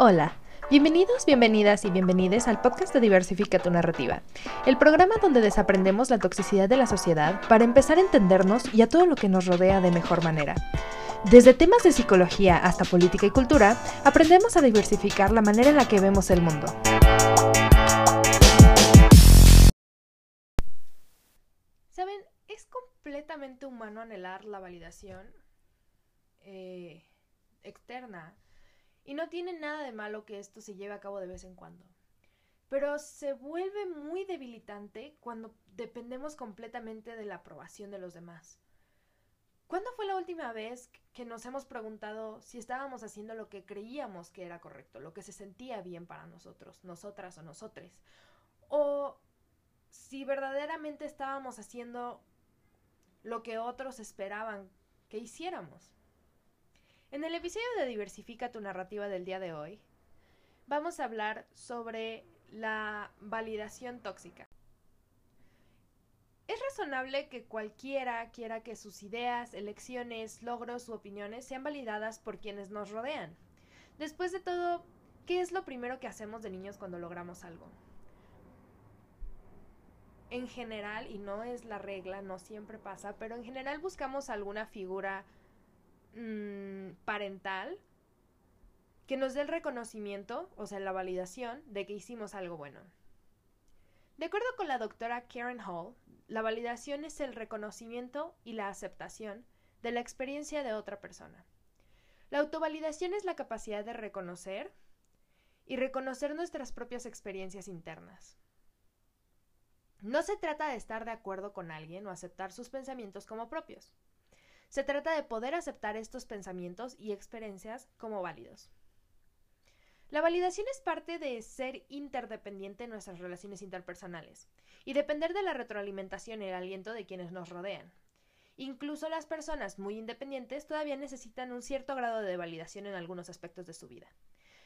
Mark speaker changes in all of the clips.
Speaker 1: Hola, bienvenidos, bienvenidas y bienvenides al podcast de Diversifica tu Narrativa, el programa donde desaprendemos la toxicidad de la sociedad para empezar a entendernos y a todo lo que nos rodea de mejor manera. Desde temas de psicología hasta política y cultura, aprendemos a diversificar la manera en la que vemos el mundo. Saben, es completamente humano anhelar la validación eh, externa y no tiene nada de malo que esto se lleve a cabo de vez en cuando. Pero se vuelve muy debilitante cuando dependemos completamente de la aprobación de los demás. ¿Cuándo fue la última vez que nos hemos preguntado si estábamos haciendo lo que creíamos que era correcto, lo que se sentía bien para nosotros, nosotras o nosotres? O si verdaderamente estábamos haciendo lo que otros esperaban que hiciéramos. En el episodio de Diversifica tu narrativa del día de hoy, vamos a hablar sobre la validación tóxica. Es razonable que cualquiera quiera que sus ideas, elecciones, logros u opiniones sean validadas por quienes nos rodean. Después de todo, ¿qué es lo primero que hacemos de niños cuando logramos algo? En general, y no es la regla, no siempre pasa, pero en general buscamos alguna figura Mm, parental que nos dé el reconocimiento, o sea, la validación de que hicimos algo bueno. De acuerdo con la doctora Karen Hall, la validación es el reconocimiento y la aceptación de la experiencia de otra persona. La autovalidación es la capacidad de reconocer y reconocer nuestras propias experiencias internas. No se trata de estar de acuerdo con alguien o aceptar sus pensamientos como propios. Se trata de poder aceptar estos pensamientos y experiencias como válidos. La validación es parte de ser interdependiente en nuestras relaciones interpersonales y depender de la retroalimentación y el aliento de quienes nos rodean. Incluso las personas muy independientes todavía necesitan un cierto grado de validación en algunos aspectos de su vida.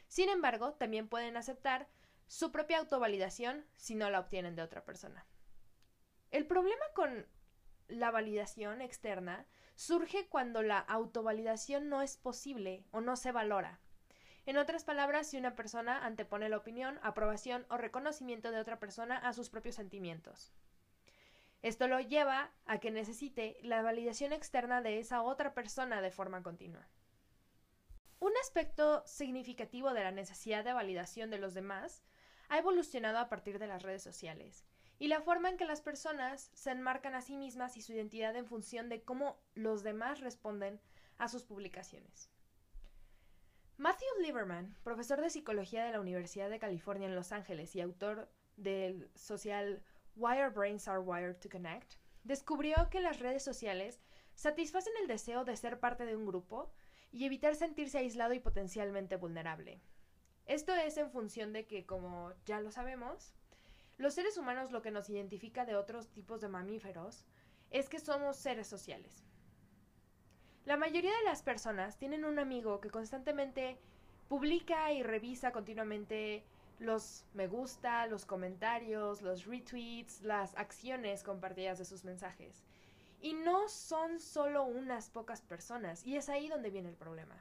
Speaker 1: Sin embargo, también pueden aceptar su propia autovalidación si no la obtienen de otra persona. El problema con la validación externa surge cuando la autovalidación no es posible o no se valora. En otras palabras, si una persona antepone la opinión, aprobación o reconocimiento de otra persona a sus propios sentimientos. Esto lo lleva a que necesite la validación externa de esa otra persona de forma continua. Un aspecto significativo de la necesidad de validación de los demás ha evolucionado a partir de las redes sociales y la forma en que las personas se enmarcan a sí mismas y su identidad en función de cómo los demás responden a sus publicaciones. Matthew Lieberman, profesor de psicología de la Universidad de California en Los Ángeles y autor del social Why Our Brains Are Wired to Connect, descubrió que las redes sociales satisfacen el deseo de ser parte de un grupo y evitar sentirse aislado y potencialmente vulnerable. Esto es en función de que, como ya lo sabemos, los seres humanos lo que nos identifica de otros tipos de mamíferos es que somos seres sociales. La mayoría de las personas tienen un amigo que constantemente publica y revisa continuamente los me gusta, los comentarios, los retweets, las acciones compartidas de sus mensajes. Y no son solo unas pocas personas, y es ahí donde viene el problema.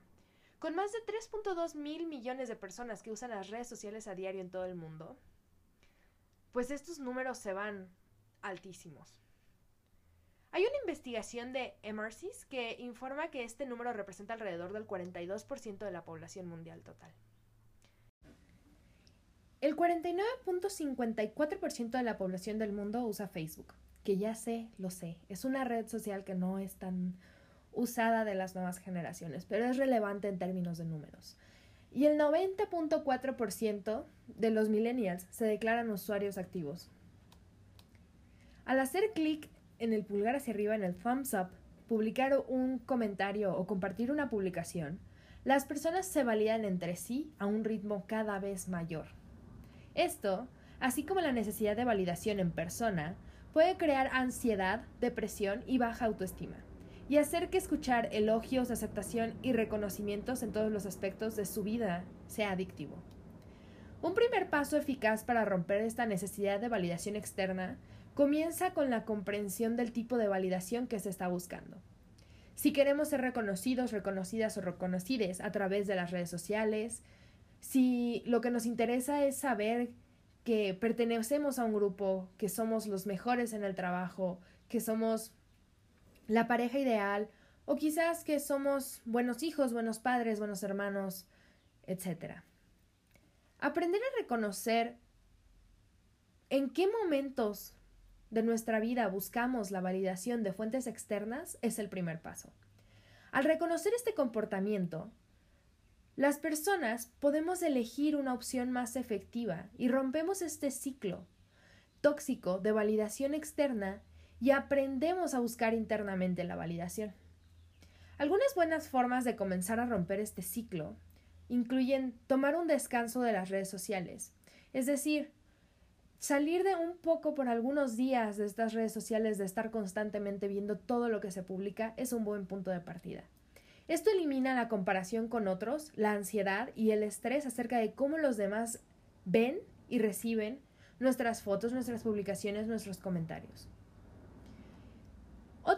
Speaker 1: Con más de 3.2 mil millones de personas que usan las redes sociales a diario en todo el mundo, pues estos números se van altísimos. Hay una investigación de Emersis que informa que este número representa alrededor del 42% de la población mundial total. El 49.54% de la población del mundo usa Facebook, que ya sé, lo sé, es una red social que no es tan usada de las nuevas generaciones, pero es relevante en términos de números. Y el 90.4% de los millennials se declaran usuarios activos. Al hacer clic en el pulgar hacia arriba en el thumbs up, publicar un comentario o compartir una publicación, las personas se validan entre sí a un ritmo cada vez mayor. Esto, así como la necesidad de validación en persona, puede crear ansiedad, depresión y baja autoestima y hacer que escuchar elogios, aceptación y reconocimientos en todos los aspectos de su vida sea adictivo. Un primer paso eficaz para romper esta necesidad de validación externa comienza con la comprensión del tipo de validación que se está buscando. Si queremos ser reconocidos, reconocidas o reconocides a través de las redes sociales, si lo que nos interesa es saber que pertenecemos a un grupo, que somos los mejores en el trabajo, que somos la pareja ideal, o quizás que somos buenos hijos, buenos padres, buenos hermanos, etc. Aprender a reconocer en qué momentos de nuestra vida buscamos la validación de fuentes externas es el primer paso. Al reconocer este comportamiento, las personas podemos elegir una opción más efectiva y rompemos este ciclo tóxico de validación externa y aprendemos a buscar internamente la validación. Algunas buenas formas de comenzar a romper este ciclo incluyen tomar un descanso de las redes sociales, es decir, salir de un poco por algunos días de estas redes sociales, de estar constantemente viendo todo lo que se publica, es un buen punto de partida. Esto elimina la comparación con otros, la ansiedad y el estrés acerca de cómo los demás ven y reciben nuestras fotos, nuestras publicaciones, nuestros comentarios.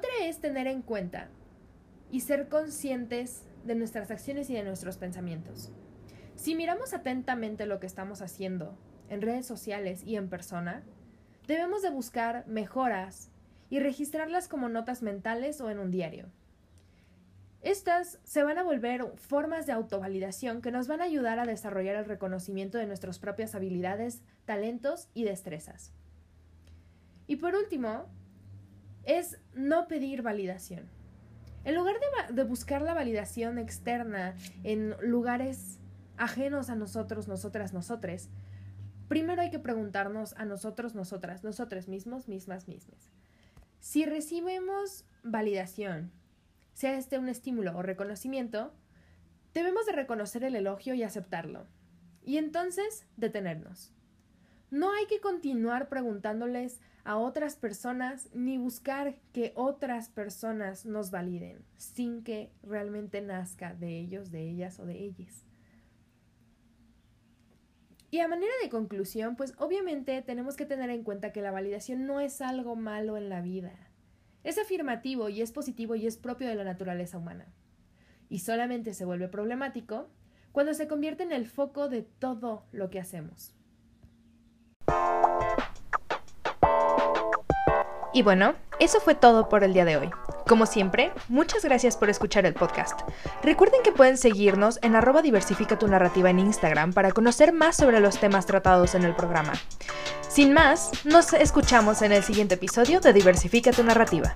Speaker 1: Otra es tener en cuenta y ser conscientes de nuestras acciones y de nuestros pensamientos. Si miramos atentamente lo que estamos haciendo en redes sociales y en persona, debemos de buscar mejoras y registrarlas como notas mentales o en un diario. Estas se van a volver formas de autovalidación que nos van a ayudar a desarrollar el reconocimiento de nuestras propias habilidades, talentos y destrezas. Y por último, es no pedir validación. En lugar de, buscar la validación externa en lugares ajenos a nosotros, nosotras, nosotres, primero hay que preguntarnos a nosotros, nosotras, nosotros mismos, mismas, mismas. Si recibimos validación, sea este un estímulo o reconocimiento, debemos de reconocer el elogio y aceptarlo. Y entonces detenernos. No hay que continuar preguntándoles a otras personas ni buscar que otras personas nos validen sin que realmente nazca de ellos, de ellas o de ellas. Y a manera de conclusión, pues obviamente tenemos que tener en cuenta que la validación no es algo malo en la vida. Es afirmativo y es positivo y es propio de la naturaleza humana. Y solamente se vuelve problemático cuando se convierte en el foco de todo lo que hacemos. Y bueno, eso fue todo por el día de hoy. Como siempre, muchas gracias por escuchar el podcast. Recuerden que pueden seguirnos en arroba diversifica tu narrativa en Instagram para conocer más sobre los temas tratados en el programa. Sin más, nos escuchamos en el siguiente episodio de Diversifica tu narrativa.